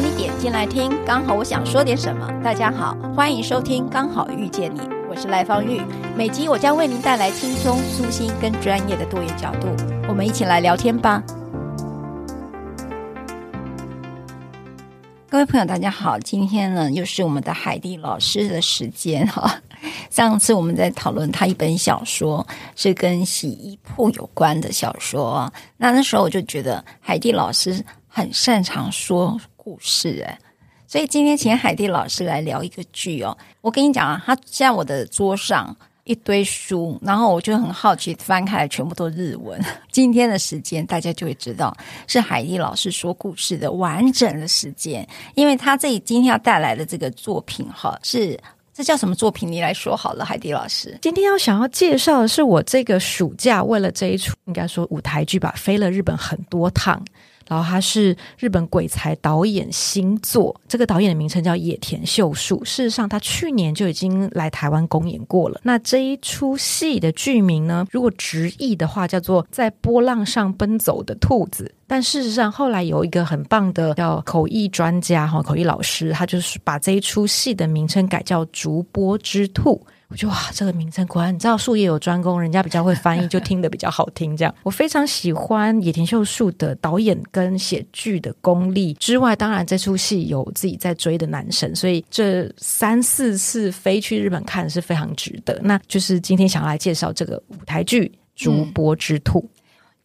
你点进来听，刚好我想说点什么。大家好，欢迎收听《刚好遇见你》，我是赖芳玉。每集我将为您带来轻松、舒心跟专业的多元角度，我们一起来聊天吧。各位朋友，大家好，今天呢又是我们的海蒂老师的时间哈。上次我们在讨论他一本小说，是跟洗衣铺有关的小说。那那时候我就觉得海蒂老师很擅长说故事，哎，所以今天请海蒂老师来聊一个剧哦。我跟你讲啊，他现在我的桌上一堆书，然后我就很好奇，翻开来全部都日文。今天的时间大家就会知道是海蒂老师说故事的完整的时间，因为他这里今天要带来的这个作品哈是。这叫什么作品？你来说好了，海蒂老师。今天要想要介绍的是我这个暑假为了这一出，应该说舞台剧吧，飞了日本很多趟。然后他是日本鬼才导演新作，这个导演的名称叫野田秀树。事实上，他去年就已经来台湾公演过了。那这一出戏的剧名呢，如果直译的话，叫做《在波浪上奔走的兔子》。但事实上，后来有一个很棒的叫口译专家哈，口译老师，他就是把这一出戏的名称改叫《逐波之兔》。我就哇，这个名称果然，你知道术业有专攻，人家比较会翻译，就听得比较好听。这样，我非常喜欢野田秀树的导演跟写剧的功力之外，当然这出戏有自己在追的男神，所以这三四次飞去日本看是非常值得。那就是今天想要来介绍这个舞台剧《竹波之兔》。嗯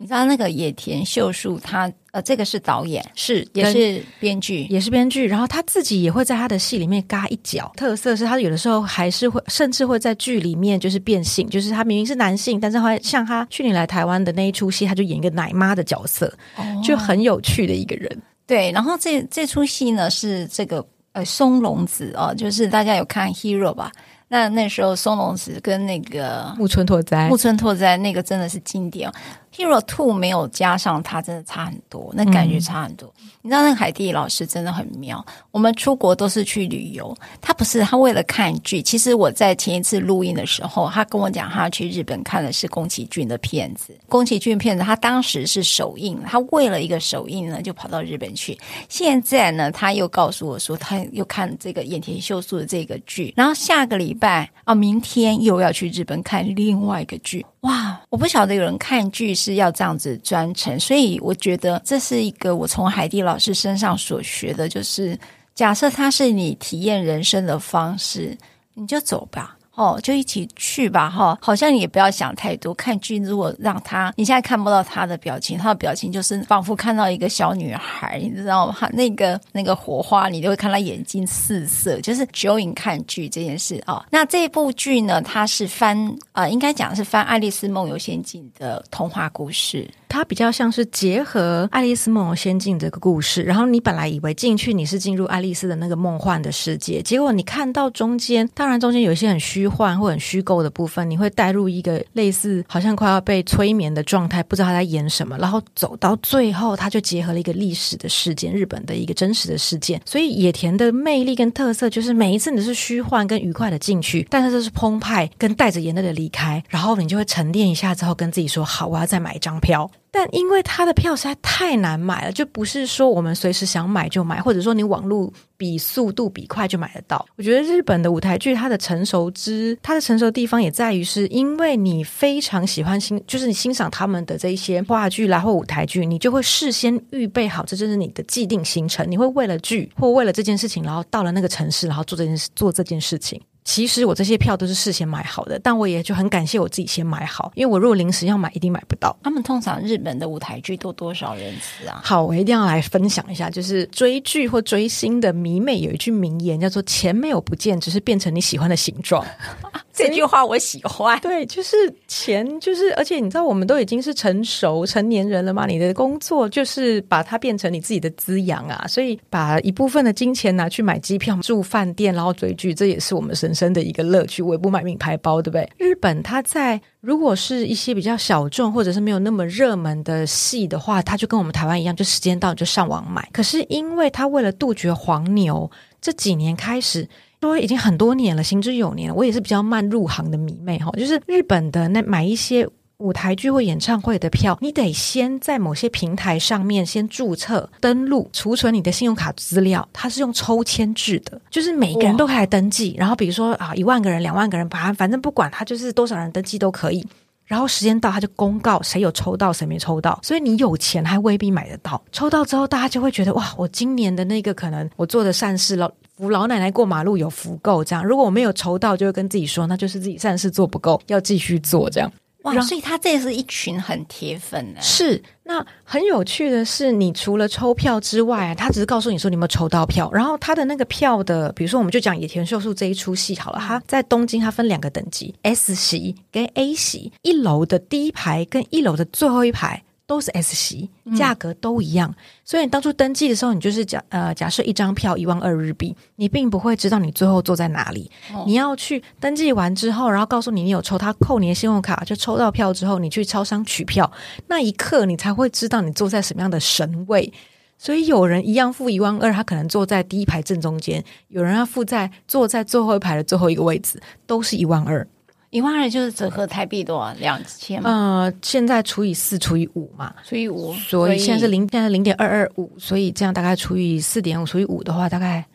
你知道那个野田秀树，他呃，这个是导演，是也是编剧，也是编剧。然后他自己也会在他的戏里面嘎一脚，特色是他有的时候还是会，甚至会在剧里面就是变性，就是他明明是男性，但是会像他去年来台湾的那一出戏，他就演一个奶妈的角色，哦、就很有趣的一个人。对，然后这这出戏呢是这个呃松隆子哦，就是大家有看 Hero 吧？那那时候松隆子跟那个木村拓哉，木村拓哉那个真的是经典。Hero Two 没有加上他，真的差很多，那感觉差很多。嗯、你知道那个海蒂老师真的很妙。我们出国都是去旅游，他不是他为了看剧。其实我在前一次录音的时候，他跟我讲，他去日本看的是宫崎骏的片子。宫崎骏片子他当时是首映，他为了一个首映呢，就跑到日本去。现在呢，他又告诉我说，他又看这个野田秀树的这个剧，然后下个礼拜啊，明天又要去日本看另外一个剧。哇，我不晓得有人看剧是要这样子专程，所以我觉得这是一个我从海蒂老师身上所学的，就是假设它是你体验人生的方式，你就走吧。哦，就一起去吧，哈，好像也不要想太多。看剧如果让他，你现在看不到他的表情，他的表情就是仿佛看到一个小女孩，你知道吗？那个那个火花，你就会看他眼睛四色，就是 join 看剧这件事、哦。那这部剧呢，它是翻啊、呃，应该讲是翻《爱丽丝梦游仙境》的童话故事。它比较像是结合《爱丽丝梦游仙境》这个故事，然后你本来以为进去你是进入爱丽丝的那个梦幻的世界，结果你看到中间，当然中间有一些很虚幻或很虚构的部分，你会带入一个类似好像快要被催眠的状态，不知道他在演什么，然后走到最后，他就结合了一个历史的事件，日本的一个真实的事件。所以野田的魅力跟特色就是每一次你是虚幻跟愉快的进去，但是这是澎湃跟带着眼泪的离开，然后你就会沉淀一下之后跟自己说好，我要再买一张票。但因为他的票实在太难买了，就不是说我们随时想买就买，或者说你网络比速度比快就买得到。我觉得日本的舞台剧它的成熟之，它的成熟地方也在于是因为你非常喜欢欣，就是你欣赏他们的这一些话剧啦或舞台剧，你就会事先预备好，这就是你的既定行程。你会为了剧或为了这件事情，然后到了那个城市，然后做这件事做这件事情。其实我这些票都是事先买好的，但我也就很感谢我自己先买好，因为我如果临时要买，一定买不到。他们通常日本的舞台剧都多少人次啊？好，我一定要来分享一下，就是追剧或追星的迷妹有一句名言，叫做“钱没有不见，只是变成你喜欢的形状。” 这句话我喜欢。对，就是钱，就是而且你知道，我们都已经是成熟成年人了嘛，你的工作就是把它变成你自己的滋养啊，所以把一部分的金钱拿去买机票、住饭店，然后追剧，这也是我们深真的一个乐趣。我也不买名牌包，对不对？日本它在如果是一些比较小众或者是没有那么热门的戏的话，它就跟我们台湾一样，就时间到就上网买。可是因为它为了杜绝黄牛，这几年开始。说已经很多年了，行之有年。我也是比较慢入行的迷妹哈，就是日本的那买一些舞台剧或演唱会的票，你得先在某些平台上面先注册登录，储存你的信用卡资料。它是用抽签制的，就是每个人都可以来登记。然后比如说啊，一万个人、两万个人，把它反正不管他就是多少人登记都可以。然后时间到，他就公告谁有抽到，谁没抽到。所以你有钱还未必买得到。抽到之后，大家就会觉得哇，我今年的那个可能我做的善事了，扶老奶奶过马路有福够这样。如果我没有抽到，就会跟自己说，那就是自己善事做不够，要继续做这样。哇，所以他这是一群很铁粉的。是，那很有趣的是，你除了抽票之外，他只是告诉你说你有没有抽到票。然后他的那个票的，比如说我们就讲野田秀树这一出戏好了，他在东京，他分两个等级，S 席跟 A 席，一楼的第一排跟一楼的最后一排。都是 S 席，价格都一样，嗯、所以你当初登记的时候，你就是假呃假设一张票一万二日币，你并不会知道你最后坐在哪里。哦、你要去登记完之后，然后告诉你你有抽，他扣你的信用卡，就抽到票之后，你去超商取票，那一刻你才会知道你坐在什么样的神位。所以有人一样付一万二，他可能坐在第一排正中间；有人要付在坐在最后一排的最后一个位置，都是一万二。一万二就是折合台币多少？两千？呃，现在除以四除以五嘛，除以五，所以现在是零，现在零点二二五，所以这样大概除以四点五除以五的话，大概。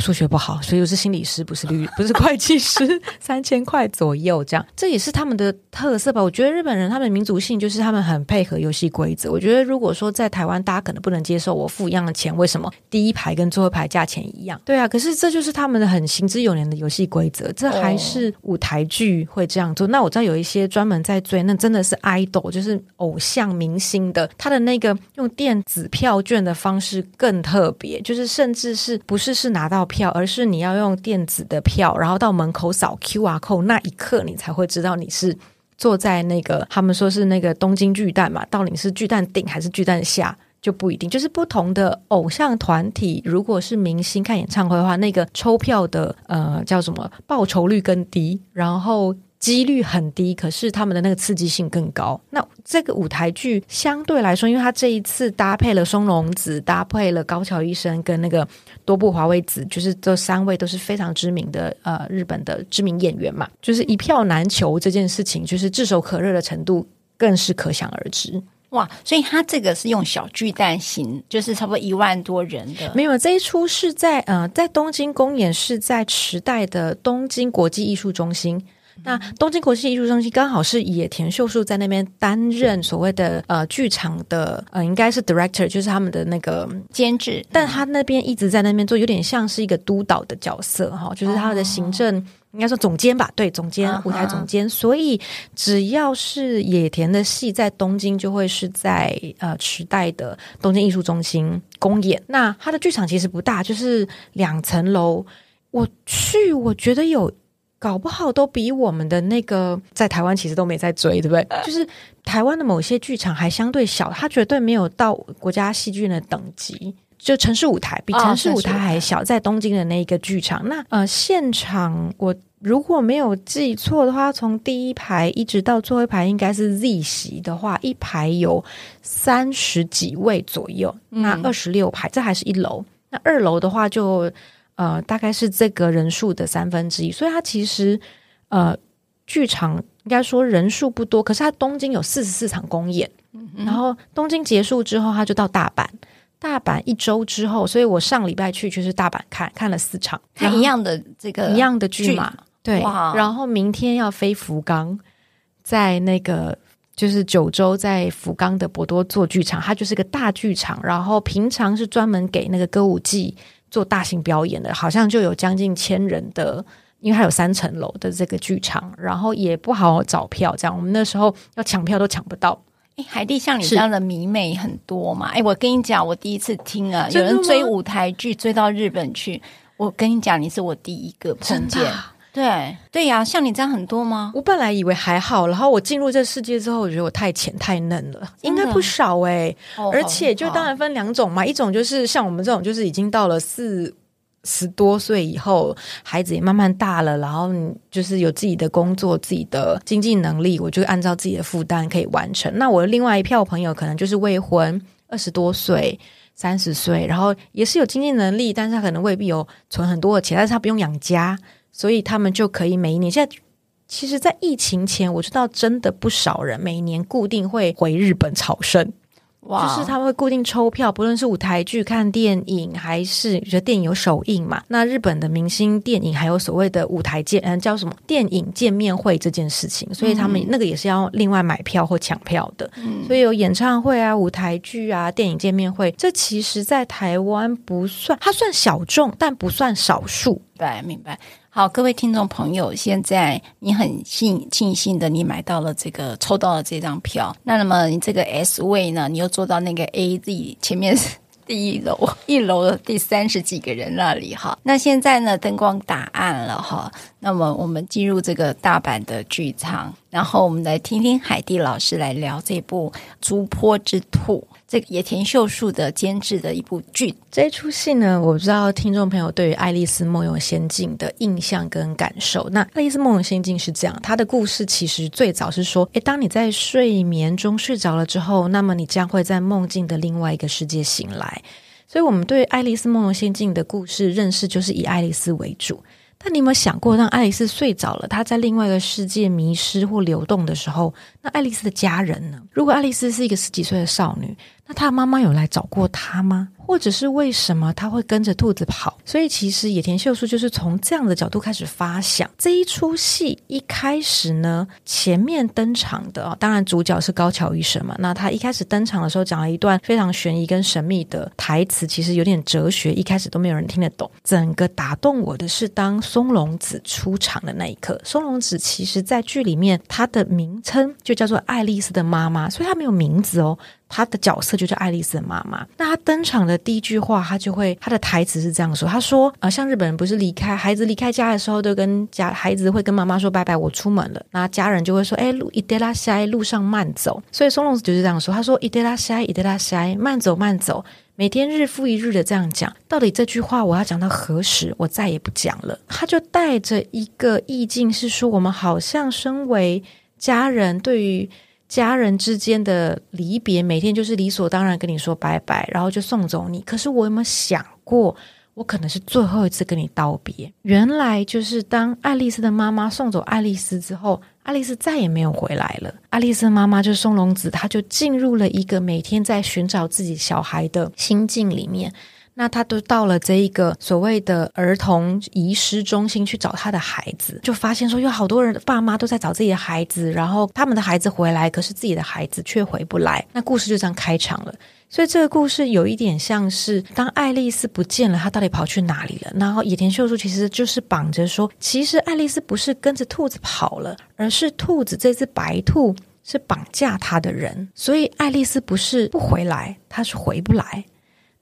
数学不好，所以我是心理师，不是律，不是会计师。三千块左右这样，这也是他们的特色吧？我觉得日本人他们的民族性就是他们很配合游戏规则。我觉得如果说在台湾，大家可能不能接受我付一样的钱，为什么第一排跟最后一排价钱一样？对啊，可是这就是他们的很行之有年的游戏规则。这还是舞台剧会这样做。那我知道有一些专门在追，那真的是 idol，就是偶像明星的，他的那个用电子票券的方式更特别，就是甚至是不是是拿到。票，而是你要用电子的票，然后到门口扫 QR code，那一刻你才会知道你是坐在那个他们说是那个东京巨蛋嘛，到底是巨蛋顶还是巨蛋下就不一定。就是不同的偶像团体，如果是明星看演唱会的话，那个抽票的呃叫什么报酬率更低，然后。几率很低，可是他们的那个刺激性更高。那这个舞台剧相对来说，因为他这一次搭配了松隆子，搭配了高桥医生跟那个多部华为子，就是这三位都是非常知名的呃日本的知名演员嘛，就是一票难求这件事情，就是炙手可热的程度更是可想而知。哇！所以他这个是用小巨蛋型，就是差不多一万多人的。没有，这一出是在呃在东京公演，是在池袋的东京国际艺术中心。那东京国际艺术中心刚好是野田秀树在那边担任所谓的呃剧场的呃应该是 director，就是他们的那个监制，但他那边一直在那边做，有点像是一个督导的角色哈，就是他的行政、哦、应该说总监吧，对，总监、啊、舞台总监。所以只要是野田的戏在东京，就会是在呃池袋的东京艺术中心公演。那他的剧场其实不大，就是两层楼。我去，我觉得有。搞不好都比我们的那个在台湾其实都没在追，对不对？就是台湾的某些剧场还相对小，它绝对没有到国家戏剧院的等级。就城市舞台比城市舞台还小，在东京的那一个剧场，那呃现场我如果没有记错的话，从第一排一直到最后一排应该是 Z 席的话，一排有三十几位左右，那二十六排，这还是一楼，那二楼的话就。呃，大概是这个人数的三分之一，所以它其实呃，剧场应该说人数不多，可是它东京有四十四场公演，嗯、然后东京结束之后，他就到大阪，大阪一周之后，所以我上礼拜去就是大阪看看了四场，看一样的这个一样的剧嘛，对，然后明天要飞福冈，在那个就是九州在福冈的博多做剧场，它就是个大剧场，然后平常是专门给那个歌舞伎。做大型表演的，好像就有将近千人的，因为它有三层楼的这个剧场，然后也不好找票，这样我们那时候要抢票都抢不到。哎，海蒂像你这样的迷妹很多嘛？哎是，我跟你讲，我第一次听啊，有人追舞台剧追到日本去，我跟你讲，你是我第一个碰见。对对呀，像你这样很多吗？我本来以为还好，然后我进入这世界之后，我觉得我太浅太嫩了，应该不少哎、欸。哦、而且就当然分两种嘛，哦、一种就是像我们这种，就是已经到了四十多岁以后，孩子也慢慢大了，然后就是有自己的工作、自己的经济能力，我就按照自己的负担可以完成。那我的另外一票朋友可能就是未婚，二十多岁、三十岁，然后也是有经济能力，但是他可能未必有存很多的钱，但是他不用养家。所以他们就可以每一年，现在其实，在疫情前，我知道真的不少人每年固定会回日本朝圣。哇就是他们会固定抽票，不论是舞台剧、看电影，还是觉得电影有首映嘛。那日本的明星电影还有所谓的舞台见，嗯，叫什么电影见面会这件事情，所以他们那个也是要另外买票或抢票的。嗯，所以有演唱会啊、舞台剧啊、电影见面会，这其实在台湾不算，它算小众，但不算少数。白，明白。好，各位听众朋友，现在你很幸庆幸的，你买到了这个，抽到了这张票。那那么你这个 S 位呢，你又坐到那个 A Z 前面第一楼，一楼的第三十几个人那里哈。那现在呢，灯光打暗了哈。那么我们进入这个大阪的剧场，然后我们来听听海蒂老师来聊这部《竹坡之兔》。这个野田秀树的监制的一部剧，这一出戏呢，我不知道听众朋友对于《爱丽丝梦游仙境》的印象跟感受。那《爱丽丝梦游仙境》是这样，它的故事其实最早是说，诶，当你在睡眠中睡着了之后，那么你将会在梦境的另外一个世界醒来。所以，我们对《爱丽丝梦游仙境》的故事认识就是以爱丽丝为主。但你有没有想过，让爱丽丝睡着了，她在另外一个世界迷失或流动的时候，那爱丽丝的家人呢？如果爱丽丝是一个十几岁的少女，那他的妈妈有来找过他吗？或者是为什么他会跟着兔子跑？所以其实野田秀树就是从这样的角度开始发想这一出戏。一开始呢，前面登场的，当然主角是高桥医生嘛。那他一开始登场的时候讲了一段非常悬疑跟神秘的台词，其实有点哲学，一开始都没有人听得懂。整个打动我的是当松隆子出场的那一刻。松隆子其实在剧里面他的名称就叫做爱丽丝的妈妈，所以他没有名字哦。他的角色就叫爱丽丝的妈妈。那他登场的第一句话，他就会他的台词是这样说：“他说，啊、呃，像日本人不是离开孩子离开家的时候，都跟家孩子会跟妈妈说拜拜，我出门了。那家人就会说，哎，路いってらっしゃい，路上慢走。所以松隆子就是这样说。他说，いってらっしゃい，いってらっしゃい，慢走慢走。每天日复一日的这样讲，到底这句话我要讲到何时？我再也不讲了。他就带着一个意境，是说我们好像身为家人，对于。 家人之间的离别，每天就是理所当然跟你说拜拜，然后就送走你。可是我有没有想过，我可能是最后一次跟你道别？原来就是当爱丽丝的妈妈送走爱丽丝之后，爱丽丝再也没有回来了。爱丽丝的妈妈就是松隆子，她就进入了一个每天在寻找自己小孩的心境里面。那他都到了这一个所谓的儿童遗失中心去找他的孩子，就发现说有好多人爸妈都在找自己的孩子，然后他们的孩子回来，可是自己的孩子却回不来。那故事就这样开场了。所以这个故事有一点像是，当爱丽丝不见了，她到底跑去哪里了？然后野田秀树其实就是绑着说，其实爱丽丝不是跟着兔子跑了，而是兔子这只白兔是绑架她的人。所以爱丽丝不是不回来，她是回不来。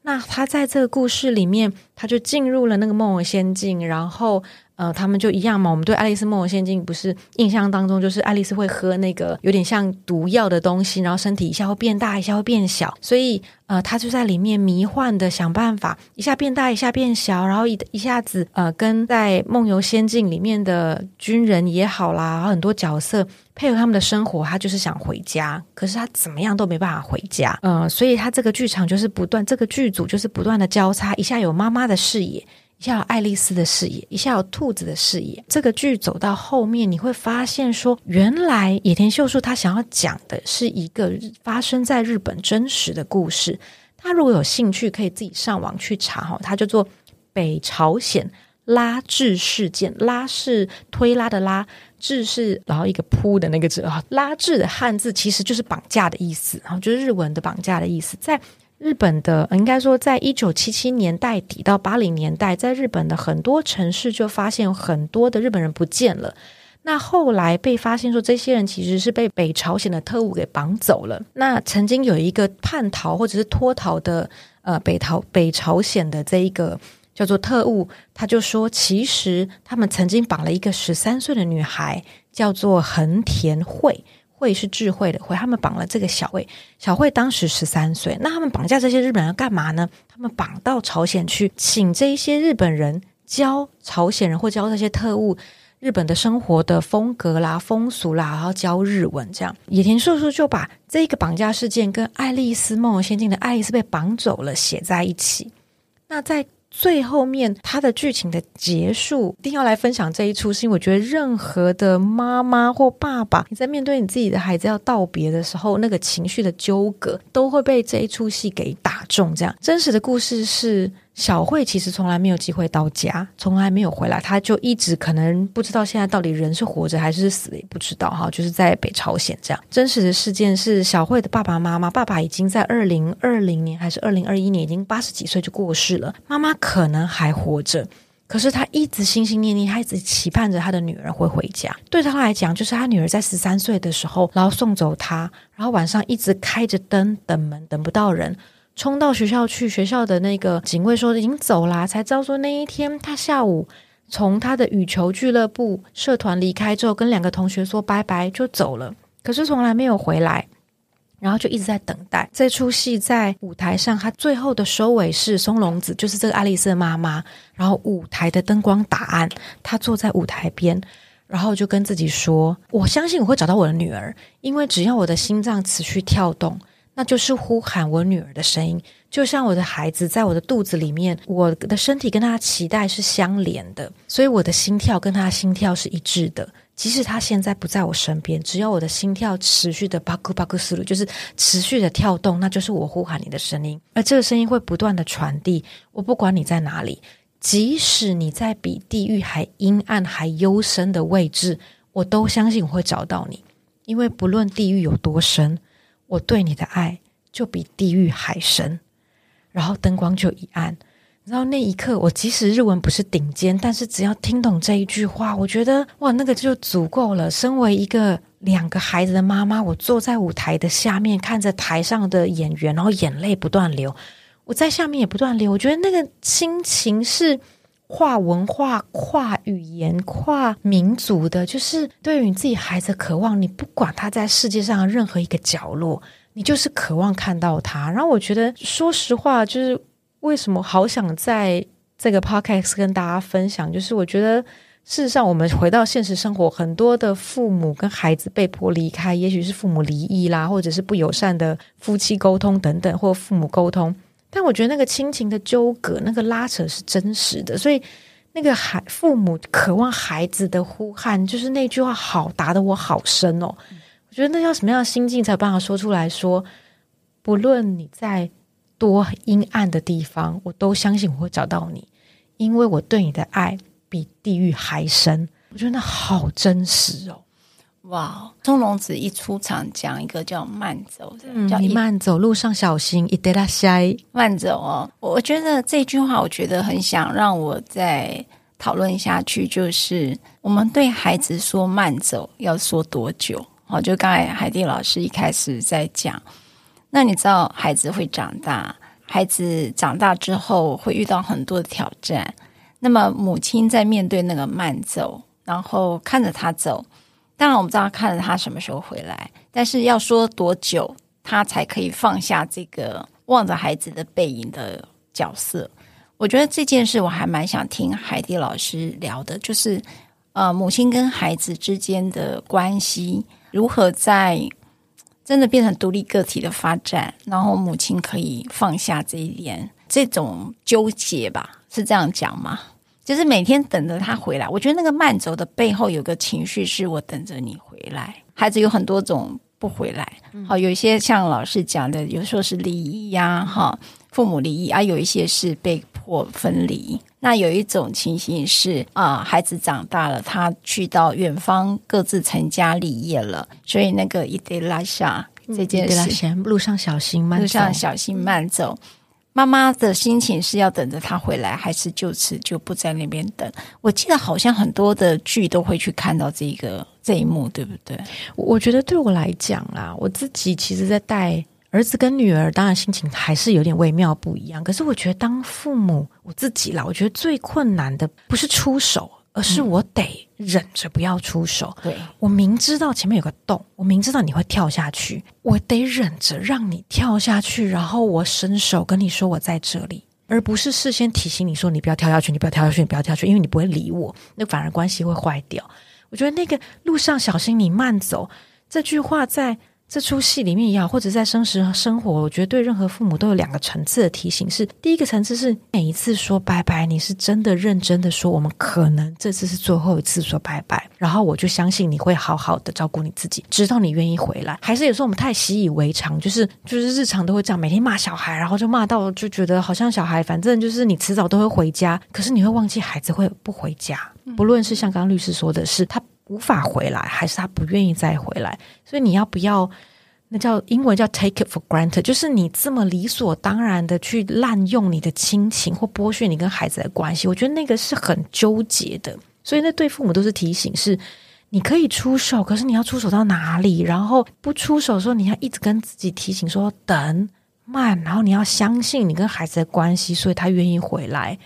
那他在这个故事里面，他就进入了那个梦游仙境，然后。呃，他们就一样嘛。我们对《爱丽丝梦游仙境》不是印象当中，就是爱丽丝会喝那个有点像毒药的东西，然后身体一下会变大，一下会变小。所以，呃，她就在里面迷幻的想办法，一下变大，一下变小，然后一一下子，呃，跟在梦游仙境里面的军人也好啦，很多角色配合他们的生活，他就是想回家，可是他怎么样都没办法回家。呃，所以他这个剧场就是不断，这个剧组就是不断的交叉，一下有妈妈的视野。一下有爱丽丝的视野，一下有兔子的视野。这个剧走到后面，你会发现说，原来野田秀树他想要讲的是一个发生在日本真实的故事。他如果有兴趣，可以自己上网去查哈，它叫做北朝鲜拉致事件。拉是推拉的拉，致是然后一个扑的那个字啊。拉致的汉字其实就是绑架的意思，然后就是日文的绑架的意思，在。日本的应该说，在一九七七年代底到八零年代，在日本的很多城市就发现很多的日本人不见了。那后来被发现说，这些人其实是被北朝鲜的特务给绑走了。那曾经有一个叛逃或者是脱逃的呃北逃北朝鲜的这一个叫做特务，他就说，其实他们曾经绑了一个十三岁的女孩，叫做横田惠。慧是智慧的慧，他们绑了这个小慧，小慧当时十三岁。那他们绑架这些日本人干嘛呢？他们绑到朝鲜去，请这一些日本人教朝鲜人或教这些特务日本的生活的风格啦、风俗啦，然后教日文。这样，野田秀树就把这个绑架事件跟《爱丽丝梦游仙境》的爱丽丝被绑走了写在一起。那在最后面他的剧情的结束，一定要来分享这一出，是因为我觉得任何的妈妈或爸爸，你在面对你自己的孩子要道别的时候，那个情绪的纠葛都会被这一出戏给打中。这样真实的故事是。小慧其实从来没有机会到家，从来没有回来，她就一直可能不知道现在到底人是活着还是死了，也不知道哈。就是在北朝鲜这样。真实的事件是，小慧的爸爸妈妈，爸爸已经在二零二零年还是二零二一年，已经八十几岁就过世了，妈妈可能还活着，可是她一直心心念念，她一直期盼着她的女儿会回家。对她来讲，就是她女儿在十三岁的时候，然后送走她，然后晚上一直开着灯等门，等不到人。冲到学校去，学校的那个警卫说已经走啦，才知道说那一天他下午从他的羽球俱乐部社团离开之后，跟两个同学说拜拜就走了，可是从来没有回来，然后就一直在等待。这出戏在舞台上，他最后的收尾是松隆子，就是这个爱丽丝的妈妈，然后舞台的灯光打暗，他坐在舞台边，然后就跟自己说：“我相信我会找到我的女儿，因为只要我的心脏持续跳动。”那就是呼喊我女儿的声音，就像我的孩子在我的肚子里面，我的身体跟他的脐带是相连的，所以我的心跳跟他心跳是一致的。即使他现在不在我身边，只要我的心跳持续的巴克巴克斯鲁，就是持续的跳动，那就是我呼喊你的声音。而这个声音会不断的传递，我不管你在哪里，即使你在比地狱还阴暗还幽深的位置，我都相信我会找到你，因为不论地狱有多深。我对你的爱就比地狱还深，然后灯光就一暗，然后那一刻，我即使日文不是顶尖，但是只要听懂这一句话，我觉得哇，那个就足够了。身为一个两个孩子的妈妈，我坐在舞台的下面，看着台上的演员，然后眼泪不断流，我在下面也不断流。我觉得那个心情是跨文化、跨语言、跨民族的，就是对于你自己孩子渴望，你不管他在世界上任何一个角落，你就是渴望看到他。然后我觉得，说实话，就是为什么好想在这个 podcast 跟大家分享，就是我觉得事实上，我们回到现实生活，很多的父母跟孩子被迫离开，也许是父母离异啦，或者是不友善的夫妻沟通等等，或父母沟通。但我觉得那个亲情的纠葛，那个拉扯是真实的，所以那个孩父母渴望孩子的呼喊，就是那句话好打得我好深哦。我觉得那要什么样的心境才有办法说出来说，不论你在多阴暗的地方，我都相信我会找到你，因为我对你的爱比地狱还深。我觉得那好真实哦。哇，松隆子一出场讲一个叫慢走的，嗯、叫你慢走，路上小心，一德拉西慢走哦。我觉得这句话，我觉得很想让我再讨论下去，就是我们对孩子说慢走要说多久？哦，就刚才海蒂老师一开始在讲，那你知道孩子会长大，孩子长大之后会遇到很多的挑战，那么母亲在面对那个慢走，然后看着他走。当然，我们知道看着他什么时候回来，但是要说多久他才可以放下这个望着孩子的背影的角色？我觉得这件事我还蛮想听海蒂老师聊的，就是呃，母亲跟孩子之间的关系如何在真的变成独立个体的发展，然后母亲可以放下这一点这种纠结吧？是这样讲吗？就是每天等着他回来，我觉得那个慢走的背后有个情绪，是我等着你回来。孩子有很多种不回来，好，有一些像老师讲的，有时候是离异呀，哈，父母离异啊，有一些是被迫分离。那有一种情形是啊，孩子长大了，他去到远方，各自成家立业了，所以那个一得拉下这件事，路上小心慢走，路上小心慢走。妈妈的心情是要等着他回来，还是就此就不在那边等？我记得好像很多的剧都会去看到这个这一幕，对不对？我觉得对我来讲啦，我自己其实，在带儿子跟女儿，当然心情还是有点微妙不一样。可是我觉得当父母，我自己啦，我觉得最困难的不是出手。而是我得忍着不要出手。对，我明知道前面有个洞，我明知道你会跳下去，我得忍着让你跳下去，然后我伸手跟你说我在这里，而不是事先提醒你说你不要跳下去，你不要跳下去，你不要跳下去，因为你不会理我，那反而关系会坏掉。我觉得那个路上小心，你慢走这句话在这出戏里面也好，或者在生时生活，我觉得对任何父母都有两个层次的提醒：是第一个层次是每一次说拜拜，你是真的认真的说，我们可能这次是最后一次说拜拜，然后我就相信你会好好的照顾你自己，直到你愿意回来。还是有时候我们太习以为常，就是就是日常都会这样，每天骂小孩，然后就骂到就觉得好像小孩反正就是你迟早都会回家，可是你会忘记孩子会不回家，不论是像刚刚律师说的是他。无法回来，还是他不愿意再回来？所以你要不要？那叫英文叫 take it for granted，就是你这么理所当然的去滥用你的亲情或剥削你跟孩子的关系，我觉得那个是很纠结的。所以那对父母都是提醒：是你可以出手，可是你要出手到哪里？然后不出手的时候，你要一直跟自己提醒说等慢，然后你要相信你跟孩子的关系，所以他愿意回来。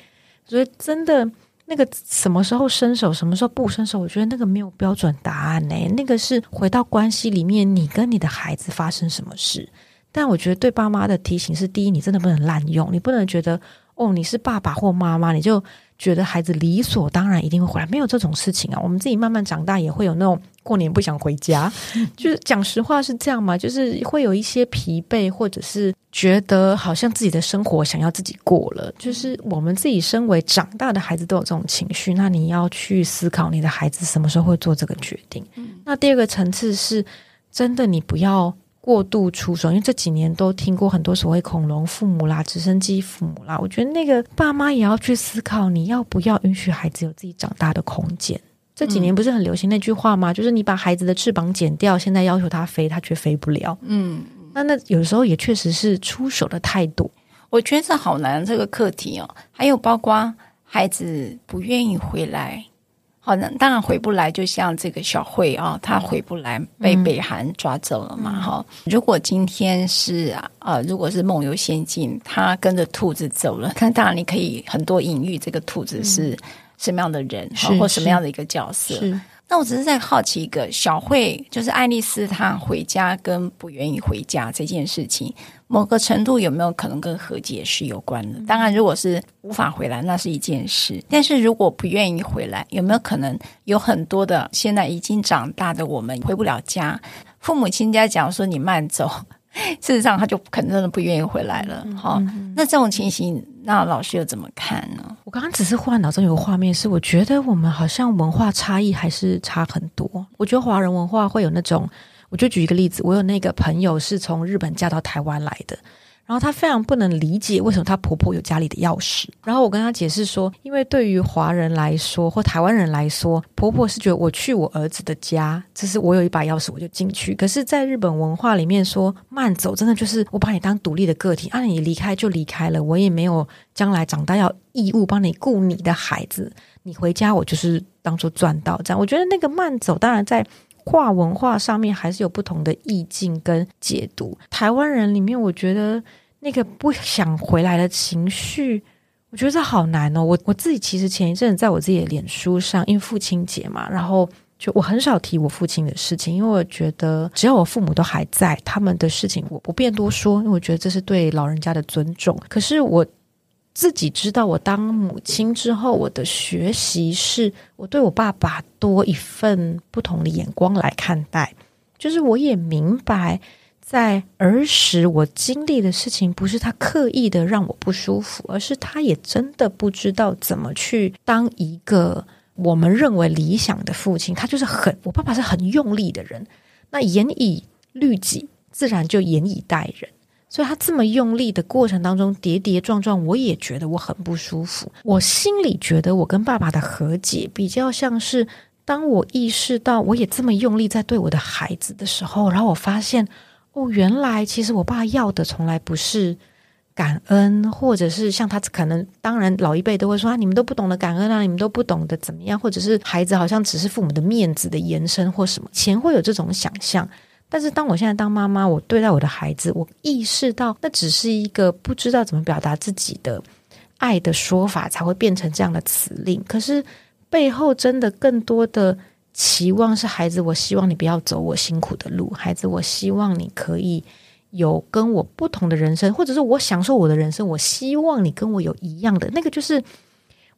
所以真的。那个什么时候伸手，什么时候不伸手？我觉得那个没有标准答案呢。那个是回到关系里面，你跟你的孩子发生什么事。但我觉得对爸妈的提醒是：第一，你真的不能滥用，你不能觉得哦，你是爸爸或妈妈，你就觉得孩子理所当然一定会回来，没有这种事情啊。我们自己慢慢长大，也会有那种过年不想回家，就是讲实话是这样嘛，就是会有一些疲惫，或者是。觉得好像自己的生活想要自己过了，就是我们自己身为长大的孩子都有这种情绪。那你要去思考你的孩子什么时候会做这个决定。嗯、那第二个层次是，真的你不要过度出手，因为这几年都听过很多所谓恐龙父母啦、直升机父母啦。我觉得那个爸妈也要去思考，你要不要允许孩子有自己长大的空间。这几年不是很流行那句话吗？就是你把孩子的翅膀剪掉，现在要求他飞，他却飞不了。嗯。那那有时候也确实是出手的态度，我觉得这好难这个课题哦。还有包括孩子不愿意回来，好难，当然回不来。就像这个小慧啊、哦，她回不来，被北韩抓走了嘛。哈、嗯，如果今天是呃，如果是梦游仙境，她跟着兔子走了，看当然你可以很多隐喻这个兔子是什么样的人，嗯、或什么样的一个角色。那我只是在好奇一个小慧，就是爱丽丝她回家跟不愿意回家这件事情，某个程度有没有可能跟和解是有关的？当然，如果是无法回来，那是一件事。但是如果不愿意回来，有没有可能有很多的现在已经长大的我们回不了家？父母亲家讲说你慢走。事实上，他就可能真的不愿意回来了。好、嗯嗯，那这种情形，那老师又怎么看呢？我刚刚只是忽然脑中有个画面，是我觉得我们好像文化差异还是差很多。我觉得华人文化会有那种，我就举一个例子，我有那个朋友是从日本嫁到台湾来的。然后她非常不能理解为什么她婆婆有家里的钥匙。然后我跟她解释说，因为对于华人来说或台湾人来说，婆婆是觉得我去我儿子的家，这是我有一把钥匙我就进去。可是，在日本文化里面说慢走，真的就是我把你当独立的个体，啊，你离开就离开了，我也没有将来长大要义务帮你顾你的孩子。你回家我就是当做赚到这样。我觉得那个慢走，当然在。跨文化上面还是有不同的意境跟解读。台湾人里面，我觉得那个不想回来的情绪，我觉得这好难哦。我我自己其实前一阵在我自己的脸书上，因为父亲节嘛，然后就我很少提我父亲的事情，因为我觉得只要我父母都还在，他们的事情我不便多说，因为我觉得这是对老人家的尊重。可是我。自己知道，我当母亲之后，我的学习是我对我爸爸多一份不同的眼光来看待。就是我也明白，在儿时我经历的事情，不是他刻意的让我不舒服，而是他也真的不知道怎么去当一个我们认为理想的父亲。他就是很，我爸爸是很用力的人，那严以律己，自然就严以待人。所以他这么用力的过程当中，跌跌撞撞，我也觉得我很不舒服。我心里觉得我跟爸爸的和解，比较像是当我意识到我也这么用力在对我的孩子的时候，然后我发现，哦，原来其实我爸要的从来不是感恩，或者是像他可能，当然老一辈都会说啊，你们都不懂得感恩啊，你们都不懂得怎么样，或者是孩子好像只是父母的面子的延伸或什么，前会有这种想象。但是当我现在当妈妈，我对待我的孩子，我意识到那只是一个不知道怎么表达自己的爱的说法，才会变成这样的词令。可是背后真的更多的期望是，孩子，我希望你不要走我辛苦的路，孩子，我希望你可以有跟我不同的人生，或者是我享受我的人生，我希望你跟我有一样的那个，就是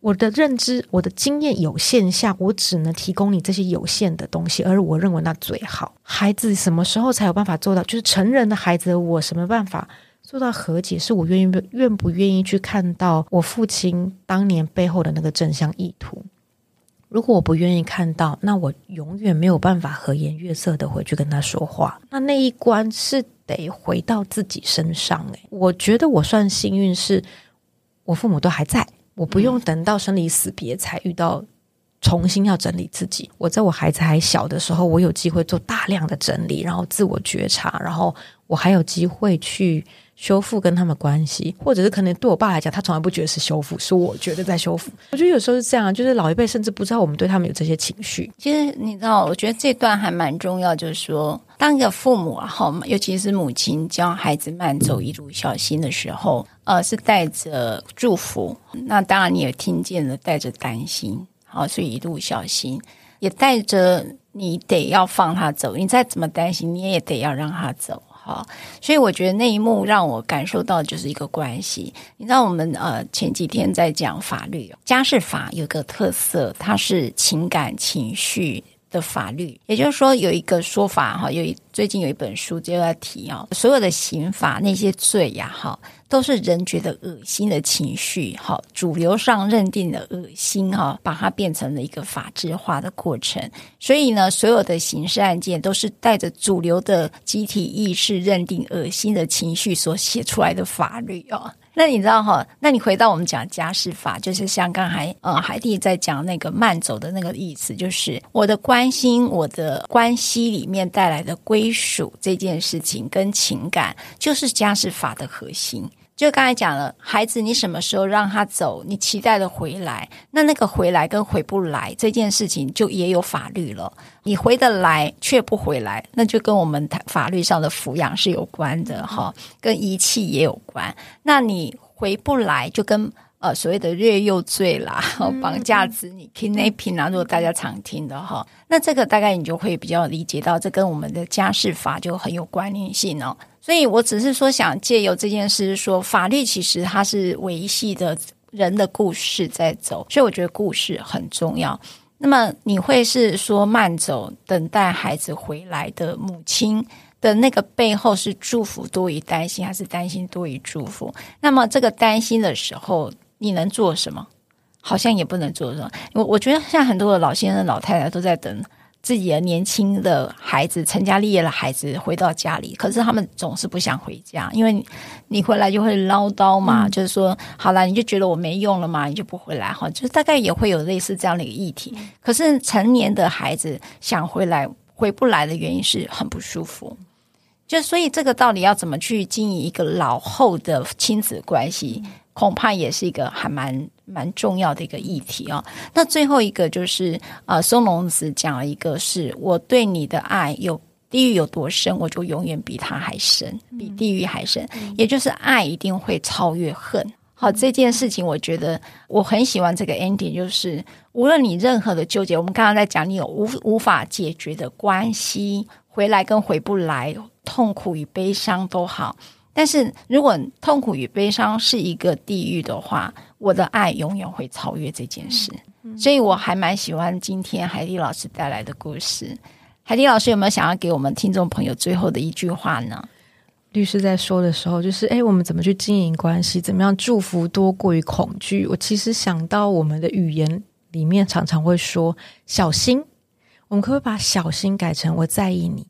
我的认知、我的经验有限下，我只能提供你这些有限的东西，而我认为那最好。孩子什么时候才有办法做到？就是成人的孩子，我什么办法做到和解？是我愿意愿不愿意去看到我父亲当年背后的那个正向意图？如果我不愿意看到，那我永远没有办法和颜悦色的回去跟他说话。那那一关是得回到自己身上。诶，我觉得我算幸运，是我父母都还在。我不用等到生离死别才遇到重新要整理自己。我在我孩子还小的时候，我有机会做大量的整理，然后自我觉察，然后我还有机会去修复跟他们关系，或者是可能对我爸来讲，他从来不觉得是修复，是我觉得在修复。我觉得有时候是这样，就是老一辈甚至不知道我们对他们有这些情绪。其实你知道，我觉得这段还蛮重要，就是说，当一个父母啊，好，尤其是母亲教孩子慢走，一路小心的时候。呃，是带着祝福，那当然你也听见了，带着担心，好，所以一路小心，也带着你得要放他走，你再怎么担心，你也得要让他走，好，所以我觉得那一幕让我感受到就是一个关系。你知道，我们呃前几天在讲法律，家事法有个特色，它是情感情绪的法律，也就是说有一个说法哈，有一最近有一本书就在提啊，所有的刑法那些罪呀哈。都是人觉得恶心的情绪，哈，主流上认定的恶心，哈，把它变成了一个法制化的过程。所以呢，所有的刑事案件都是带着主流的集体意识认定恶心的情绪所写出来的法律哦。那你知道哈？那你回到我们讲家事法，就是像刚才呃海蒂在讲那个慢走的那个意思，就是我的关心，我的关系里面带来的归属这件事情跟情感，就是家事法的核心。就刚才讲了，孩子，你什么时候让他走？你期待的回来，那那个回来跟回不来这件事情，就也有法律了。你回得来却不回来，那就跟我们法律上的抚养是有关的哈，跟遗弃也有关。那你回不来，就跟呃所谓的虐幼罪啦、绑架子女 kidnapping 啊，如果大家常听的哈，那这个大概你就会比较理解到，这跟我们的家事法就很有关联性哦。所以我只是说，想借由这件事说，法律其实它是维系的人的故事在走，所以我觉得故事很重要。那么你会是说慢走，等待孩子回来的母亲的那个背后是祝福多于担心，还是担心多于祝福？那么这个担心的时候，你能做什么？好像也不能做什么。我我觉得现在很多的老先生、老太太都在等。自己的年轻的孩子，成家立业的孩子回到家里，可是他们总是不想回家，因为你回来就会唠叨嘛，嗯、就是说好了，你就觉得我没用了嘛，你就不回来哈，就是大概也会有类似这样的一个议题。可是成年的孩子想回来回不来的原因是很不舒服，就所以这个到底要怎么去经营一个老后的亲子关系？恐怕也是一个还蛮蛮重要的一个议题啊、哦。那最后一个就是，呃，松隆子讲了一个是，是我对你的爱有地狱有多深，我就永远比他还深，比地狱还深。嗯、也就是爱一定会超越恨。好，这件事情我觉得我很喜欢这个 ending，就是无论你任何的纠结，我们刚刚在讲你有无无法解决的关系，回来跟回不来，痛苦与悲伤都好。但是如果痛苦与悲伤是一个地狱的话，我的爱永远会超越这件事。所以我还蛮喜欢今天海蒂老师带来的故事。海蒂老师有没有想要给我们听众朋友最后的一句话呢？律师在说的时候，就是诶，我们怎么去经营关系？怎么样祝福多过于恐惧？我其实想到我们的语言里面常常会说小心，我们可不可以把小心改成我在意你？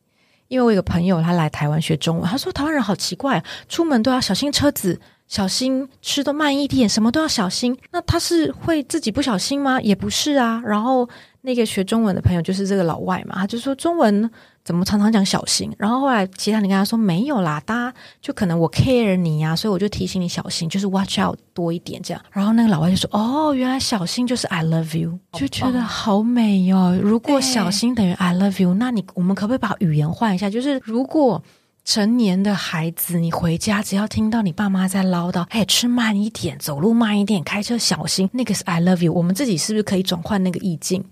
因为我有个朋友，他来台湾学中文，他说台湾人好奇怪，出门都要小心车子，小心吃的慢一点，什么都要小心。那他是会自己不小心吗？也不是啊。然后那个学中文的朋友就是这个老外嘛，他就说中文。怎么常常讲小心？然后后来其他你跟他说没有啦，大家就可能我 care 你呀、啊，所以我就提醒你小心，就是 watch out 多一点这样。然后那个老外就说：“哦，原来小心就是 I love you。”就觉得好美哟、哦。如果小心等于 I love you，那你我们可不可以把语言换一下？就是如果成年的孩子你回家只要听到你爸妈在唠叨，哎，吃慢一点，走路慢一点，开车小心，那个是 I love you。我们自己是不是可以转换那个意境？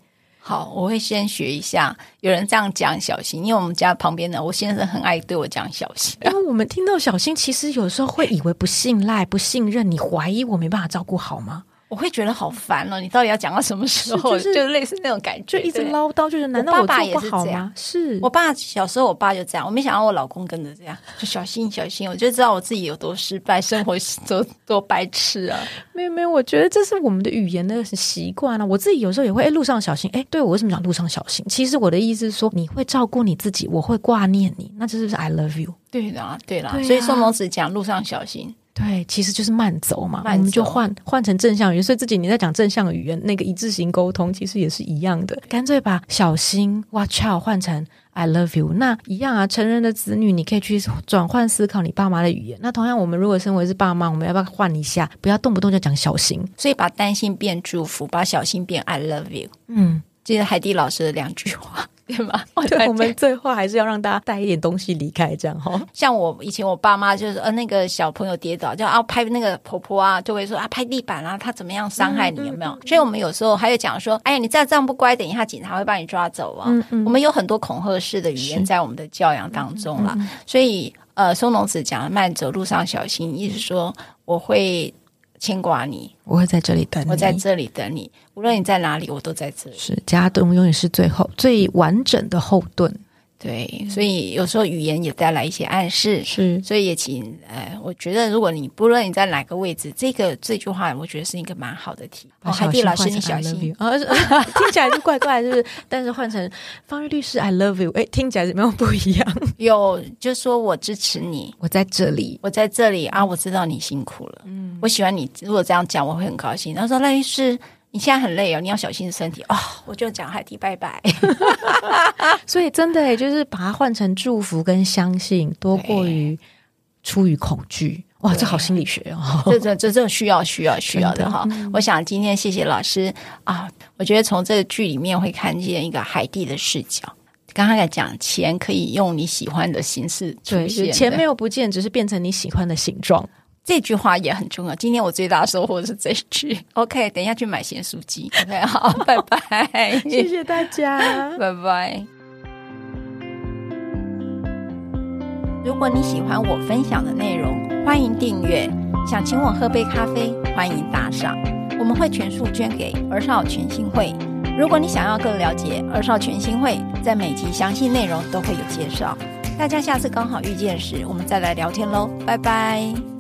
好，我会先学一下。有人这样讲小心，因为我们家旁边的我先生很爱对我讲小心。因为我们听到小心，其实有时候会以为不信赖、不信任，你怀疑我没办法照顾好吗？我会觉得好烦哦。你到底要讲到什么时候？就是、就类似那种感觉，就一直唠叨，就是难道我爸也不好吗？是我爸小时候，我爸就这样。我没想到我老公跟着这样，就小心小心。我就知道我自己有多失败，生活多多白痴啊！没有没有，我觉得这是我们的语言的习惯啊。我自己有时候也会，哎，路上小心。哎，对我为什么讲路上小心？其实我的意思是说，你会照顾你自己，我会挂念你，那这是不是 I love you？对啦，对啦。对啊、所以宋老师讲路上小心。对，其实就是慢走嘛。我们就换换成正向语言，所以自己你在讲正向语言，那个一致性沟通其实也是一样的。干脆把小心 watch out 换成 I love you，那一样啊。成人的子女，你可以去转换思考你爸妈的语言。那同样，我们如果身为是爸妈，我们要不要换一下？不要动不动就讲小心，所以把担心变祝福，把小心变 I love you。嗯，这是海蒂老师的两句话。对吗？对，我们最后还是要让大家带一点东西离开，这样哈。像我以前我爸妈就是呃，那个小朋友跌倒，就啊拍那个婆婆啊，就会说啊拍地板啊，他怎么样伤害你有没有？所以我们有时候还有讲说，哎呀，你再这样不乖，等一下警察会把你抓走啊。我们有很多恐吓式的语言在我们的教养当中啦。所以呃，松隆子讲慢走路上小心，意思说我会。牵挂你，我会在这里等你。我在这里等你，无论你在哪里，我都在这里。是家盾永远是最后最完整的后盾。对，所以有时候语言也带来一些暗示，是，所以也请，呃，我觉得如果你不论你在哪个位置，这个这句话，我觉得是一个蛮好的题。哦，海蒂老师，你小心啊！听起来就怪怪，就是，但是换成方玉律师，I love you，哎，听起来有没有不一样？有，就说我支持你，我在这里，我在这里啊，我知道你辛苦了，嗯，我喜欢你，如果这样讲，我会很高兴。他说，赖律师。你现在很累哦，你要小心身体哦。我就讲海蒂拜拜。所以真的就是把它换成祝福跟相信，多过于出于恐惧。哇，这好心理学哦，这这这这需要需要需要的哈。的嗯、我想今天谢谢老师啊，我觉得从这个剧里面会看见一个海蒂的视角。刚刚在讲钱可以用你喜欢的形式出现，钱没有不见，只是变成你喜欢的形状。这句话也很重要。今天我最大的收获是这一句。OK，等一下去买咸酥鸡。OK，好，拜拜，谢谢大家，拜拜。如果你喜欢我分享的内容，欢迎订阅。想请我喝杯咖啡，欢迎打赏，我们会全数捐给儿少全新会。如果你想要更了解儿少全新会，在每集详细内容都会有介绍。大家下次刚好遇见时，我们再来聊天喽，拜拜。